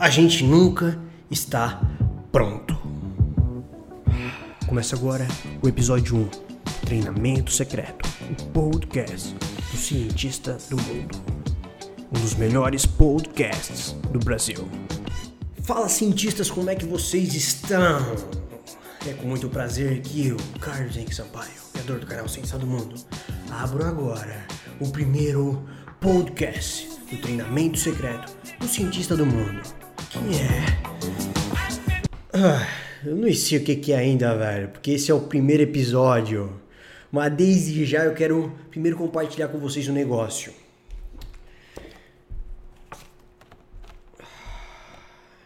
A gente nunca está pronto. Começa agora o episódio 1: Treinamento Secreto o podcast do cientista do mundo. Um dos melhores podcasts do Brasil. Fala, cientistas, como é que vocês estão? É com muito prazer que eu, Carlos Henrique Sampaio, criador do canal Ciência do Mundo, abro agora o primeiro podcast do treinamento secreto do cientista do mundo. Quem é? Ah, eu não sei o que é ainda, velho, porque esse é o primeiro episódio. Mas desde já eu quero primeiro compartilhar com vocês um negócio.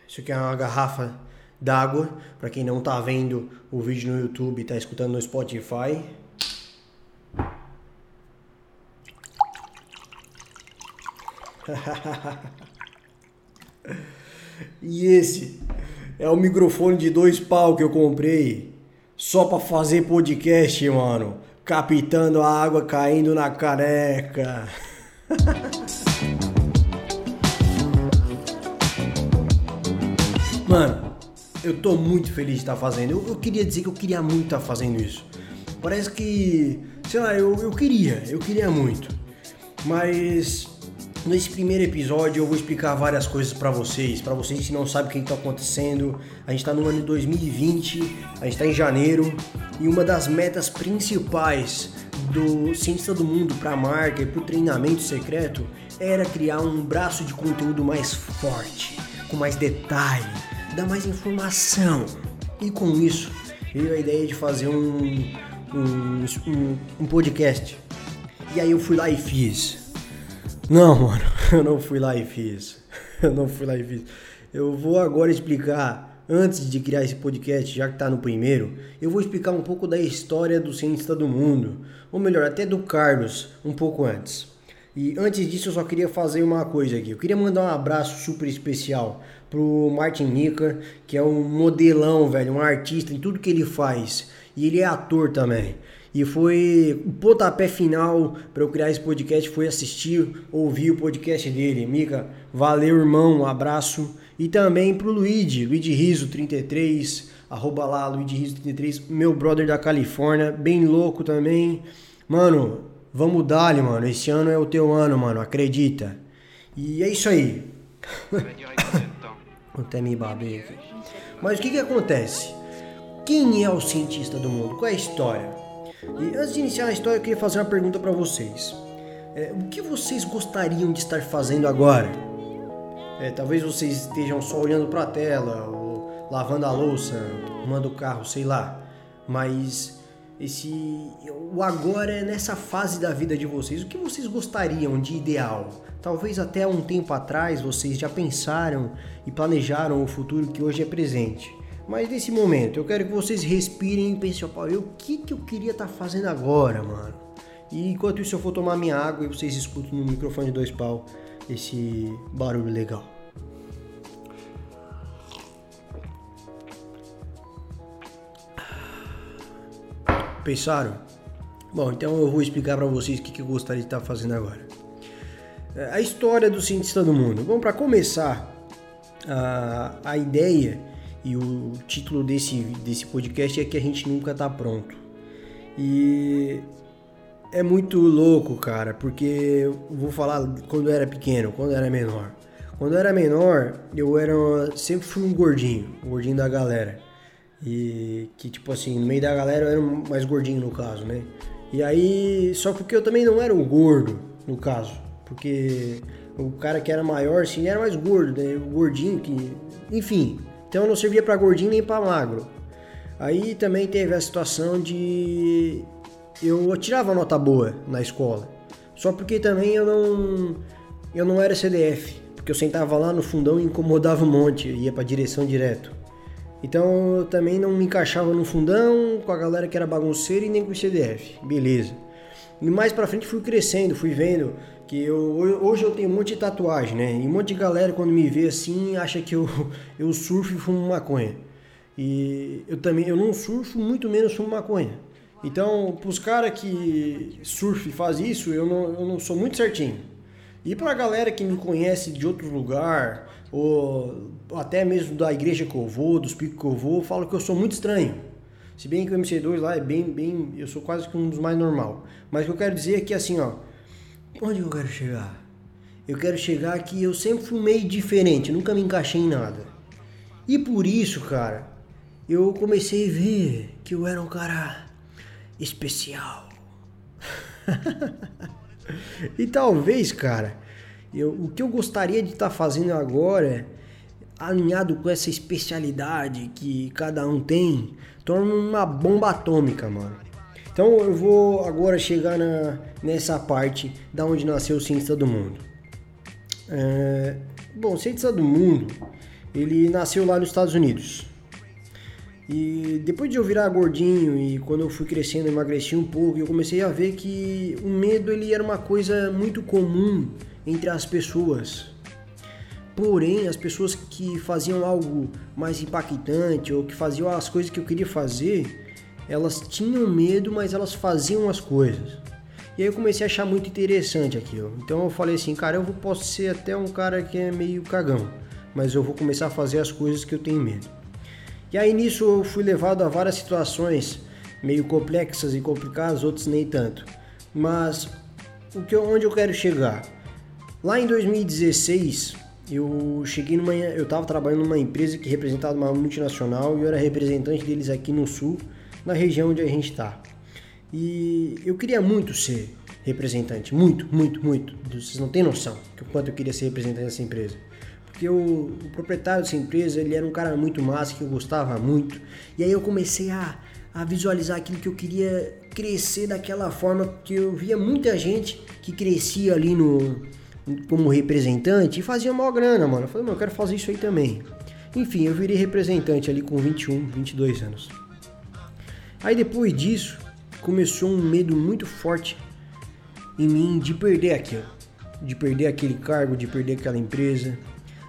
Isso aqui é uma garrafa d'água, para quem não tá vendo o vídeo no YouTube e tá escutando no Spotify. e esse é o microfone de dois pau que eu comprei só para fazer podcast, mano captando a água caindo na careca. Mano, eu tô muito feliz de estar fazendo. Eu, eu, queria dizer que eu queria muito estar fazendo isso. Parece que, sei lá, eu, eu queria, eu queria muito. Mas Nesse primeiro episódio eu vou explicar várias coisas para vocês, para vocês que não sabem o que está acontecendo. A gente está no ano de 2020, a gente está em janeiro e uma das metas principais do Cientista do Mundo para a marca e para o treinamento secreto era criar um braço de conteúdo mais forte, com mais detalhe, dar mais informação. E com isso veio a ideia de fazer um, um, um, um podcast. E aí eu fui lá e fiz. Não, mano, eu não fui lá e fiz. Eu não fui lá e fiz. Eu vou agora explicar, antes de criar esse podcast, já que tá no primeiro, eu vou explicar um pouco da história do cientista do mundo. Ou melhor, até do Carlos, um pouco antes. E antes disso, eu só queria fazer uma coisa aqui. Eu queria mandar um abraço super especial pro Martin Nica, que é um modelão, velho, um artista em tudo que ele faz. E ele é ator também. E foi o pontapé final para eu criar esse podcast foi assistir, ouvir o podcast dele. Mica, valeu, irmão, um abraço. E também pro Luigi, Luigi Riso 33, arroba lá, Luigi Riso 33, meu brother da Califórnia, bem louco também. Mano, vamos dar mano. Esse ano é o teu ano, mano, acredita. E é isso aí. Até me babei aqui. Mas o que que acontece? Quem é o cientista do mundo? Qual é a história? E antes de iniciar a história, eu queria fazer uma pergunta para vocês. É, o que vocês gostariam de estar fazendo agora? É, talvez vocês estejam só olhando para a tela, ou lavando a louça, arrumando o carro, sei lá. Mas esse o agora é nessa fase da vida de vocês. O que vocês gostariam de ideal? Talvez até um tempo atrás vocês já pensaram e planejaram o futuro que hoje é presente. Mas nesse momento, eu quero que vocês respirem e pensem, opa, o que, que eu queria estar tá fazendo agora, mano? E enquanto isso eu vou tomar minha água e vocês escutam no microfone de dois pau esse barulho legal. Pensaram? Bom, então eu vou explicar para vocês o que, que eu gostaria de estar tá fazendo agora. É, a história do cientista do mundo. Bom, para começar, a, a ideia e o título desse, desse podcast é que a gente nunca tá pronto. E é muito louco, cara, porque eu vou falar quando eu era pequeno, quando eu era menor. Quando eu era menor, eu era sempre fui um gordinho, um gordinho da galera. E que tipo assim, no meio da galera eu era mais gordinho no caso, né? E aí, só porque eu também não era o gordo, no caso, porque o cara que era maior assim era mais gordo, né? O gordinho que, enfim, então não servia para gordinho nem para magro. Aí também teve a situação de eu tirava nota boa na escola. Só porque também eu não eu não era CDF, porque eu sentava lá no fundão e incomodava um monte, ia para direção direto. Então eu também não me encaixava no fundão com a galera que era bagunceira e nem com o CDF. Beleza. E mais para frente fui crescendo, fui vendo que eu, hoje eu tenho um monte de tatuagem, né? E um monte de galera quando me vê assim acha que eu, eu surfo e fumo maconha. E eu também eu não surfo, muito menos fumo maconha. Então, pros caras que surfam e faz isso, eu não, eu não sou muito certinho. E pra galera que me conhece de outro lugar, ou até mesmo da igreja que eu vou, dos picos que eu vou, falam que eu sou muito estranho. Se bem que o MC2 lá é bem, bem, eu sou quase que um dos mais normal. Mas o que eu quero dizer é que assim, ó, onde eu quero chegar? Eu quero chegar que eu sempre fui meio diferente, nunca me encaixei em nada. E por isso, cara, eu comecei a ver que eu era um cara especial. e talvez, cara, eu, o que eu gostaria de estar tá fazendo agora, é, alinhado com essa especialidade que cada um tem, torna uma bomba atômica, mano. Então eu vou agora chegar na, nessa parte da onde nasceu o Cientista do Mundo. É, bom, o Cientista do Mundo, ele nasceu lá nos Estados Unidos. E depois de eu virar gordinho e quando eu fui crescendo, emagreci um pouco, eu comecei a ver que o medo ele era uma coisa muito comum entre as pessoas. Porém, as pessoas que faziam algo mais impactante ou que faziam as coisas que eu queria fazer, elas tinham medo, mas elas faziam as coisas. E aí eu comecei a achar muito interessante aquilo. Então eu falei assim, cara, eu posso ser até um cara que é meio cagão, mas eu vou começar a fazer as coisas que eu tenho medo. E aí nisso eu fui levado a várias situações meio complexas e complicadas, outras nem tanto. Mas o que onde eu quero chegar? Lá em 2016, eu cheguei numa. Eu estava trabalhando numa empresa que representava uma multinacional e eu era representante deles aqui no sul, na região onde a gente está. E eu queria muito ser representante, muito, muito, muito. Vocês não têm noção do quanto eu queria ser representante dessa empresa. Porque o, o proprietário dessa empresa, ele era um cara muito massa, que eu gostava muito. E aí eu comecei a, a visualizar aquilo que eu queria crescer daquela forma, porque eu via muita gente que crescia ali no como representante e fazia maior grana, mano. Eu falei, mano, eu quero fazer isso aí também. Enfim, eu virei representante ali com 21, 22 anos. Aí depois disso, começou um medo muito forte em mim de perder aquilo, de perder aquele cargo, de perder aquela empresa.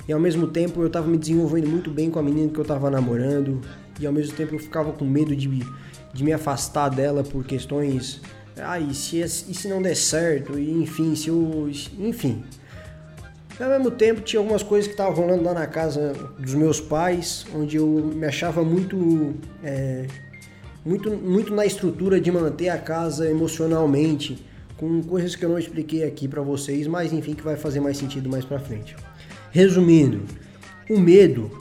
E ao mesmo tempo eu estava me desenvolvendo muito bem com a menina que eu estava namorando, e ao mesmo tempo eu ficava com medo de, de me afastar dela por questões ah, e se, e se não der certo? E enfim, se eu. Enfim. Ao mesmo tempo, tinha algumas coisas que estavam rolando lá na casa dos meus pais, onde eu me achava muito. É, muito, muito na estrutura de manter a casa emocionalmente, com coisas que eu não expliquei aqui para vocês, mas enfim, que vai fazer mais sentido mais para frente. Resumindo, o medo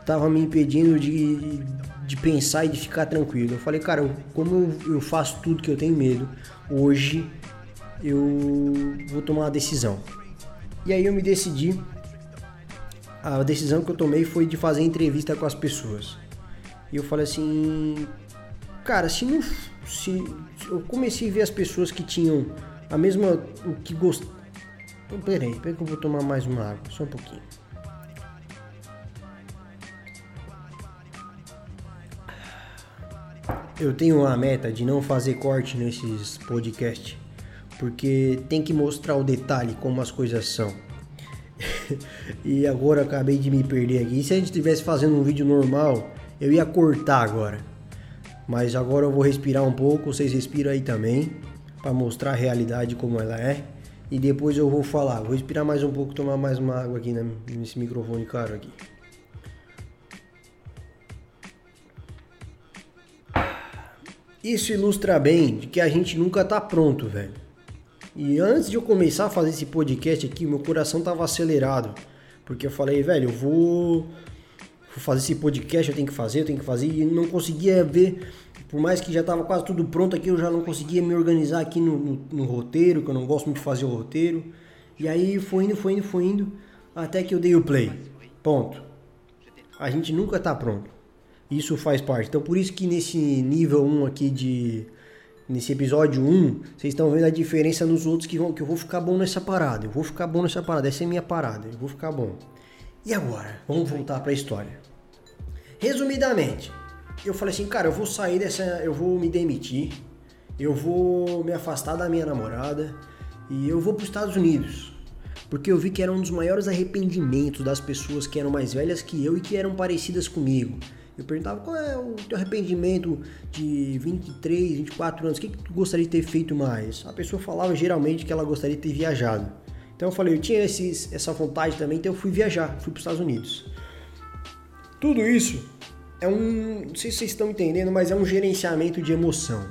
estava me impedindo de, de pensar e de ficar tranquilo. Eu falei, cara, como eu, eu faço tudo que eu tenho medo, hoje eu vou tomar uma decisão. E aí eu me decidi. A decisão que eu tomei foi de fazer entrevista com as pessoas. E eu falei assim, cara, se não. Se, eu comecei a ver as pessoas que tinham a mesma. o que gostavam. Peraí, peraí que eu vou tomar mais uma água, só um pouquinho. Eu tenho uma meta de não fazer corte nesses podcasts, porque tem que mostrar o detalhe como as coisas são. e agora acabei de me perder aqui. E se a gente estivesse fazendo um vídeo normal, eu ia cortar agora. Mas agora eu vou respirar um pouco, vocês respiram aí também, para mostrar a realidade como ela é. E depois eu vou falar. Vou respirar mais um pouco, tomar mais uma água aqui nesse microfone caro aqui. Isso ilustra bem de que a gente nunca tá pronto, velho. E antes de eu começar a fazer esse podcast aqui, meu coração tava acelerado. Porque eu falei, velho, eu vou, fazer esse podcast, eu tenho que fazer, eu tenho que fazer. E não conseguia ver, por mais que já tava quase tudo pronto aqui, eu já não conseguia me organizar aqui no, no, no roteiro, que eu não gosto muito de fazer o roteiro. E aí foi indo, foi indo, foi indo, até que eu dei o play. Ponto. A gente nunca tá pronto. Isso faz parte. Então por isso que nesse nível 1 aqui de. Nesse episódio 1, vocês estão vendo a diferença nos outros que, vão, que eu vou ficar bom nessa parada. Eu vou ficar bom nessa parada. Essa é minha parada. Eu vou ficar bom. E agora? Vamos voltar para a história. Resumidamente, eu falei assim, cara, eu vou sair dessa. Eu vou me demitir. Eu vou me afastar da minha namorada. E eu vou para os Estados Unidos. Porque eu vi que era um dos maiores arrependimentos das pessoas que eram mais velhas que eu e que eram parecidas comigo eu perguntava qual é o teu arrependimento de 23, 24 anos, o que, que tu gostaria de ter feito mais? A pessoa falava geralmente que ela gostaria de ter viajado. Então eu falei, eu tinha esses, essa vontade também, então eu fui viajar, fui para os Estados Unidos. Tudo isso é um, não sei se vocês estão entendendo, mas é um gerenciamento de emoção.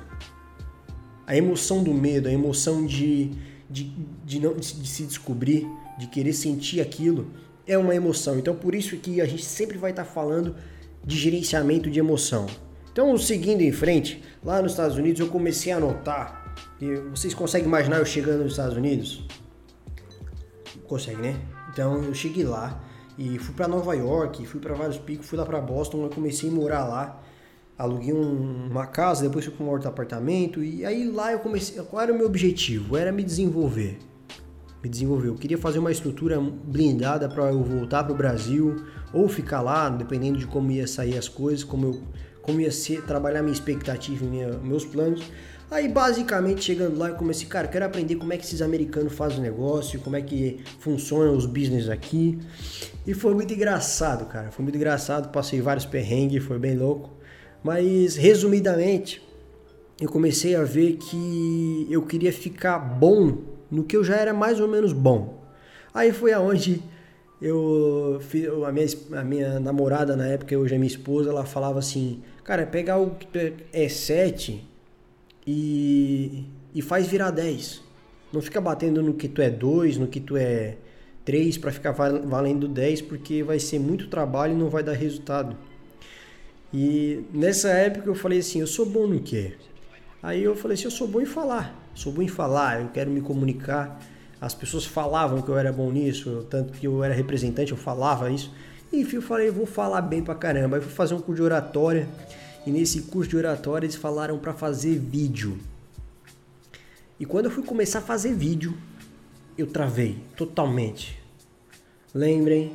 A emoção do medo, a emoção de, de, de, não, de se descobrir, de querer sentir aquilo, é uma emoção. Então por isso que a gente sempre vai estar falando de gerenciamento de emoção. Então, seguindo em frente, lá nos Estados Unidos eu comecei a notar. Vocês conseguem imaginar eu chegando nos Estados Unidos? Consegue, né? Então eu cheguei lá e fui para Nova York, fui para vários picos, fui lá para Boston, eu comecei a morar lá. Aluguei um, uma casa, depois fui para um outro apartamento e aí lá eu comecei. Qual era o meu objetivo? Era me desenvolver. Me desenvolver. Eu queria fazer uma estrutura blindada para eu voltar para o Brasil ou ficar lá, dependendo de como ia sair as coisas, como eu como ia ser trabalhar minha expectativa, minha, meus planos. Aí basicamente chegando lá eu comecei, cara, quero aprender como é que esses americanos fazem o negócio, como é que funcionam os business aqui. E foi muito engraçado, cara. Foi muito engraçado, passei vários perrengues, foi bem louco. Mas resumidamente, eu comecei a ver que eu queria ficar bom no que eu já era mais ou menos bom. Aí foi aonde eu a minha, a minha namorada na época, hoje é minha esposa, ela falava assim, cara, pega o é 7 e, e faz virar 10. Não fica batendo no que tu é 2, no que tu é 3 para ficar valendo 10, porque vai ser muito trabalho e não vai dar resultado. E nessa época eu falei assim, eu sou bom no quê? Aí eu falei assim, eu sou bom em falar. Sou bom em falar, eu quero me comunicar. As pessoas falavam que eu era bom nisso, tanto que eu era representante, eu falava isso. Enfim, eu falei, eu vou falar bem pra caramba. Aí fui fazer um curso de oratória e nesse curso de oratória eles falaram para fazer vídeo. E quando eu fui começar a fazer vídeo, eu travei totalmente. Lembrem,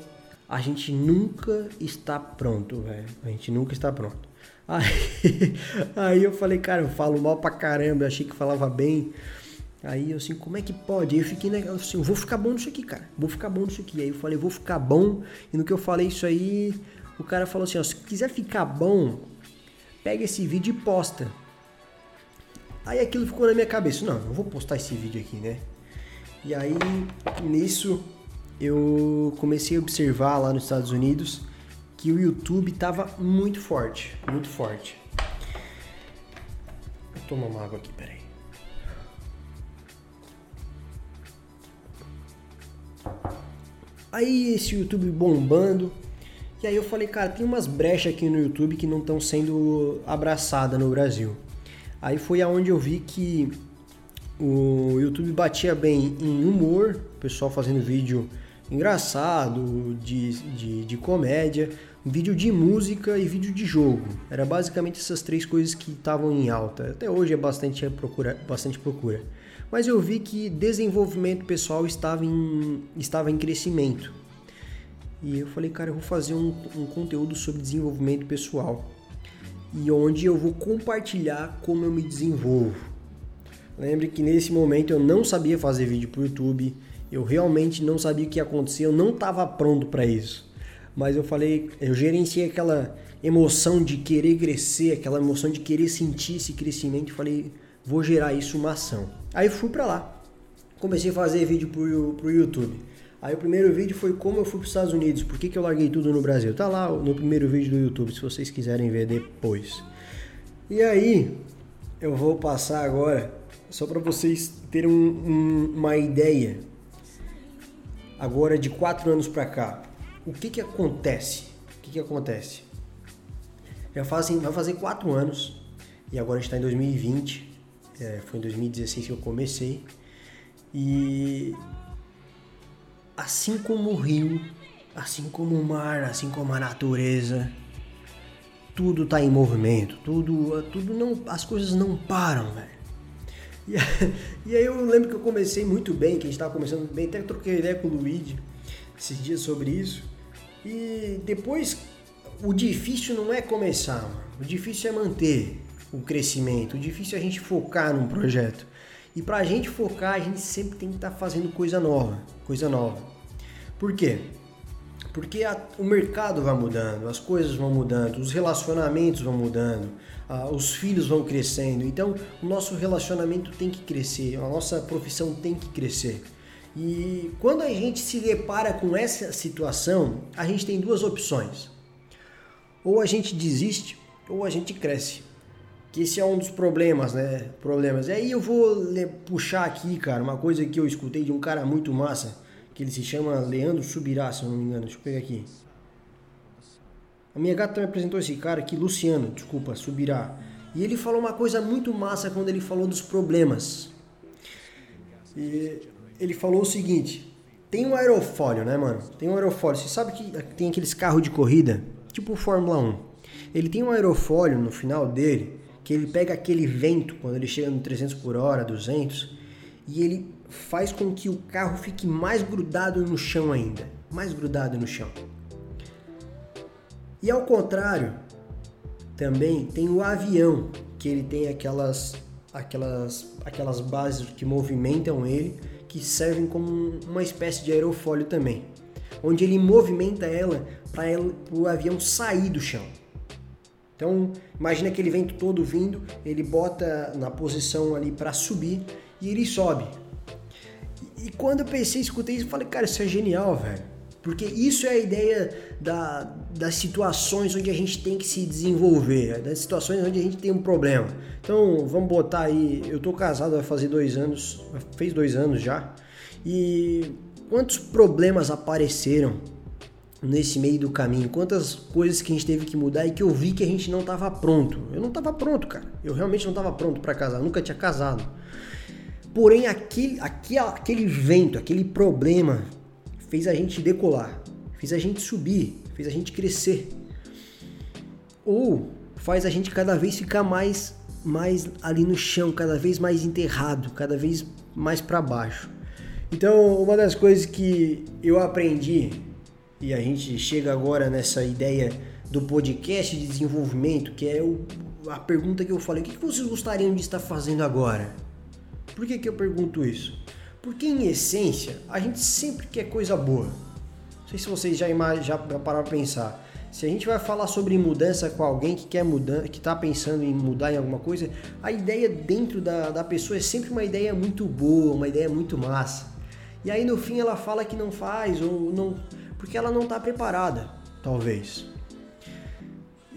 a gente nunca está pronto, velho. A gente nunca está pronto. Aí, aí eu falei, cara, eu falo mal pra caramba, eu achei que falava bem. Aí eu assim, como é que pode? Aí eu fiquei negócio assim, eu vou ficar bom nisso aqui, cara. Vou ficar bom nisso aqui. Aí eu falei, vou ficar bom. E no que eu falei isso aí, o cara falou assim, ó, se quiser ficar bom, pega esse vídeo e posta. Aí aquilo ficou na minha cabeça, não, não vou postar esse vídeo aqui, né? E aí, nisso, eu comecei a observar lá nos Estados Unidos que o YouTube tava muito forte, muito forte. Vou tomar uma água aqui, peraí. Aí esse YouTube bombando, e aí eu falei, cara, tem umas brechas aqui no YouTube que não estão sendo abraçadas no Brasil. Aí foi aonde eu vi que o YouTube batia bem em humor, pessoal fazendo vídeo engraçado, de, de, de comédia, vídeo de música e vídeo de jogo. Era basicamente essas três coisas que estavam em alta. Até hoje é bastante procura, bastante procura. Mas eu vi que desenvolvimento pessoal estava em, estava em crescimento. E eu falei, cara, eu vou fazer um, um conteúdo sobre desenvolvimento pessoal. E onde eu vou compartilhar como eu me desenvolvo. Lembre que nesse momento eu não sabia fazer vídeo para o YouTube, eu realmente não sabia o que ia acontecer, eu não estava pronto para isso. Mas eu falei, eu gerenciei aquela emoção de querer crescer, aquela emoção de querer sentir esse crescimento e falei, vou gerar isso uma ação. Aí fui para lá, comecei a fazer vídeo para o YouTube. Aí o primeiro vídeo foi como eu fui para os Estados Unidos, por que, que eu larguei tudo no Brasil. Tá lá no primeiro vídeo do YouTube, se vocês quiserem ver depois. E aí, eu vou passar agora, só para vocês terem um, um, uma ideia, agora de quatro anos para cá. O que que acontece? O que que acontece? Já fazem, vai fazer quatro anos, e agora a gente está em 2020, é, foi em 2016 que eu comecei, e assim como o rio, assim como o mar, assim como a natureza, tudo está em movimento, tudo, tudo não, as coisas não param, velho. E, aí eu lembro que eu comecei muito bem, que a gente estava começando bem, até troquei ideia com o Luigi esses dias sobre isso. E depois o difícil não é começar, mano. o difícil é manter o crescimento, o difícil é a gente focar num projeto. E para a gente focar, a gente sempre tem que estar tá fazendo coisa nova, coisa nova. Por quê? Porque a, o mercado vai mudando, as coisas vão mudando, os relacionamentos vão mudando, os filhos vão crescendo. Então, o nosso relacionamento tem que crescer, a nossa profissão tem que crescer. E quando a gente se depara com essa situação, a gente tem duas opções. Ou a gente desiste, ou a gente cresce. Que esse é um dos problemas, né? Problemas. E aí eu vou puxar aqui, cara, uma coisa que eu escutei de um cara muito massa, que ele se chama Leandro Subirá, se eu não me engano. Deixa eu pegar aqui. A minha gata me apresentou esse cara aqui, Luciano, desculpa, Subirá. E ele falou uma coisa muito massa quando ele falou dos problemas. E ele falou o seguinte: tem um aerofólio, né, mano? Tem um aerofólio. Você sabe que tem aqueles carros de corrida, tipo Fórmula 1. Ele tem um aerofólio no final dele que ele pega aquele vento quando ele chega no 300 por hora, 200, e ele faz com que o carro fique mais grudado no chão ainda, mais grudado no chão. E ao contrário, também tem o avião, que ele tem aquelas aquelas aquelas bases que movimentam ele, que servem como uma espécie de aerofólio também, onde ele movimenta ela para o avião sair do chão. Então, imagina aquele vento todo vindo, ele bota na posição ali para subir e ele sobe. E quando eu pensei, escutei isso, eu falei, cara, isso é genial, velho. Porque isso é a ideia da, das situações onde a gente tem que se desenvolver, das situações onde a gente tem um problema. Então, vamos botar aí, eu tô casado vai fazer dois anos, fez dois anos já, e quantos problemas apareceram nesse meio do caminho, quantas coisas que a gente teve que mudar e que eu vi que a gente não estava pronto. Eu não estava pronto, cara. Eu realmente não estava pronto para casar, nunca tinha casado. Porém, aquele, aquele, aquele vento, aquele problema fez a gente decolar, fez a gente subir, fez a gente crescer. Ou faz a gente cada vez ficar mais mais ali no chão, cada vez mais enterrado, cada vez mais para baixo. Então, uma das coisas que eu aprendi e a gente chega agora nessa ideia do podcast de desenvolvimento, que é o, a pergunta que eu falei: o que vocês gostariam de estar fazendo agora? Por que, que eu pergunto isso? Porque em essência a gente sempre quer coisa boa. Não sei se vocês já, já pararam para pensar. Se a gente vai falar sobre mudança com alguém que quer mudar, que está pensando em mudar em alguma coisa, a ideia dentro da, da pessoa é sempre uma ideia muito boa, uma ideia muito massa. E aí no fim ela fala que não faz ou não porque ela não está preparada, talvez.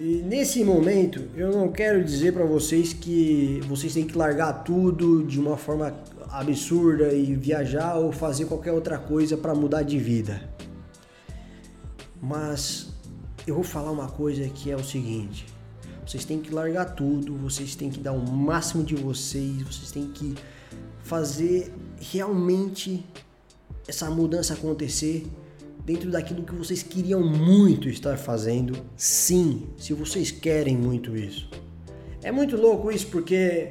E nesse momento, eu não quero dizer para vocês que vocês têm que largar tudo de uma forma absurda e viajar ou fazer qualquer outra coisa para mudar de vida. Mas eu vou falar uma coisa que é o seguinte: vocês têm que largar tudo, vocês têm que dar o máximo de vocês, vocês têm que fazer realmente essa mudança acontecer dentro daquilo que vocês queriam muito estar fazendo, sim, se vocês querem muito isso. É muito louco isso porque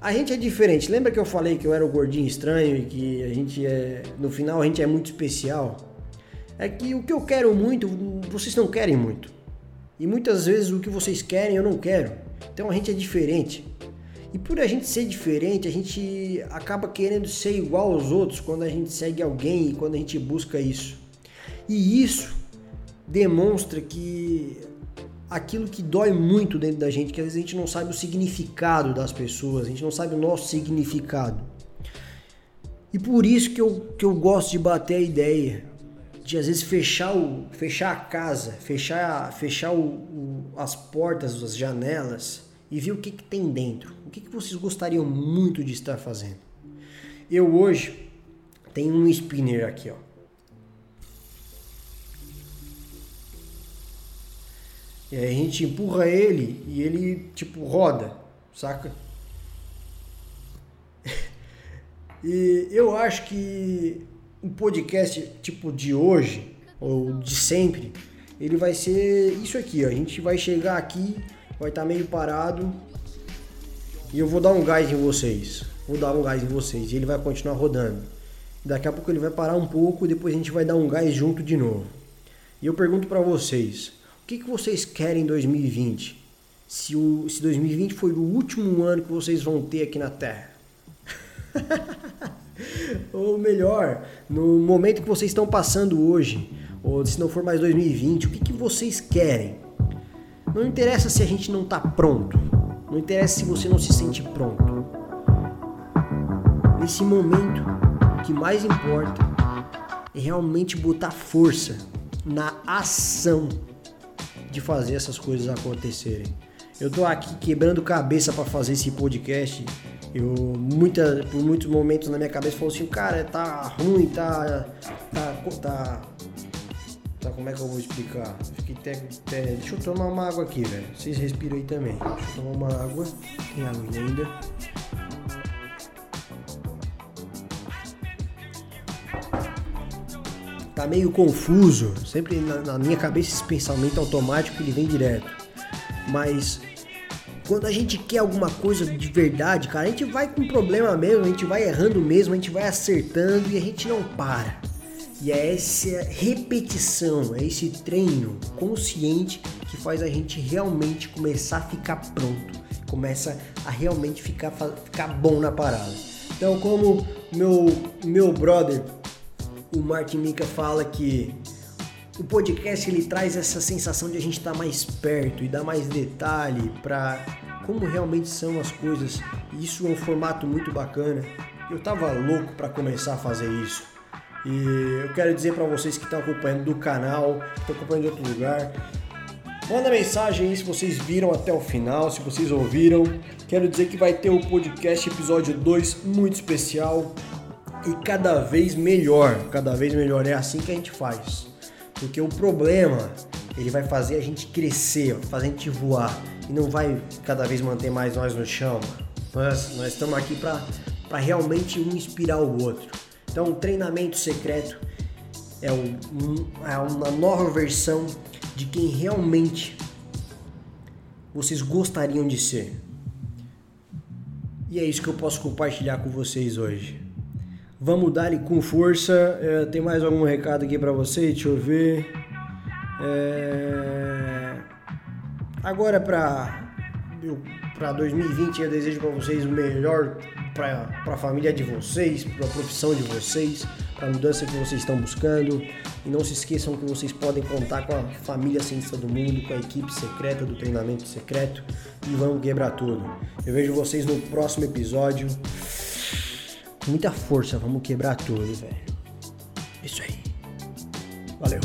a gente é diferente. Lembra que eu falei que eu era o gordinho estranho e que a gente é, no final a gente é muito especial? É que o que eu quero muito, vocês não querem muito. E muitas vezes o que vocês querem eu não quero. Então a gente é diferente. E por a gente ser diferente, a gente acaba querendo ser igual aos outros quando a gente segue alguém e quando a gente busca isso. E isso demonstra que aquilo que dói muito dentro da gente, que às vezes a gente não sabe o significado das pessoas, a gente não sabe o nosso significado. E por isso que eu, que eu gosto de bater a ideia, de às vezes fechar, o, fechar a casa, fechar, fechar o, o, as portas, as janelas e ver o que, que tem dentro. O que, que vocês gostariam muito de estar fazendo. Eu hoje tenho um spinner aqui, ó. E aí a gente empurra ele e ele tipo roda, saca? e eu acho que o podcast tipo de hoje ou de sempre, ele vai ser isso aqui, ó. A gente vai chegar aqui, vai estar tá meio parado e eu vou dar um gás em vocês. Vou dar um gás em vocês e ele vai continuar rodando. Daqui a pouco ele vai parar um pouco, depois a gente vai dar um gás junto de novo. E eu pergunto para vocês, o que, que vocês querem em 2020? Se, o, se 2020 foi o último ano que vocês vão ter aqui na Terra. ou melhor, no momento que vocês estão passando hoje, ou se não for mais 2020, o que, que vocês querem? Não interessa se a gente não está pronto. Não interessa se você não se sente pronto. Nesse momento, que mais importa é realmente botar força na ação de fazer essas coisas acontecerem. Eu tô aqui quebrando cabeça para fazer esse podcast. Eu muita, por muitos momentos na minha cabeça falou assim, cara, tá ruim, tá tá tá tá como é que eu vou explicar? Fiquei até, até deixa eu tomar uma água aqui, velho. Vocês respiram aí também. Deixa eu tomar uma água. Tem água ainda. Tá meio confuso, sempre na, na, minha cabeça esse pensamento automático ele vem direto. Mas quando a gente quer alguma coisa de verdade, cara, a gente vai com problema mesmo, a gente vai errando mesmo, a gente vai acertando e a gente não para. E é essa repetição, é esse treino consciente que faz a gente realmente começar a ficar pronto, começa a realmente ficar, ficar bom na parada. Então, como meu meu brother o Martin Mika fala que o podcast ele traz essa sensação de a gente estar tá mais perto e dar mais detalhe para como realmente são as coisas. E isso é um formato muito bacana. Eu tava louco para começar a fazer isso. E eu quero dizer para vocês que estão acompanhando do canal, que estão acompanhando de outro lugar, Manda mensagem aí se vocês viram até o final, se vocês ouviram. Quero dizer que vai ter o podcast episódio 2 muito especial e cada vez melhor, cada vez melhor. É assim que a gente faz. Porque o problema, ele vai fazer a gente crescer, fazer a gente voar e não vai cada vez manter mais nós no chão. Nós, nós estamos aqui para realmente um inspirar o outro. Então, o treinamento secreto é, um, é uma nova versão de quem realmente vocês gostariam de ser. E é isso que eu posso compartilhar com vocês hoje. Vamos dar com força. É, tem mais algum recado aqui para você? Deixa eu ver. É... Agora para para 2020 eu desejo para vocês o melhor para a família de vocês, para a profissão de vocês, para a mudança que vocês estão buscando. E não se esqueçam que vocês podem contar com a família cientista do mundo, com a equipe secreta do treinamento secreto e vamos quebrar tudo. Eu vejo vocês no próximo episódio muita força, vamos quebrar tudo, velho. Isso aí. Valeu.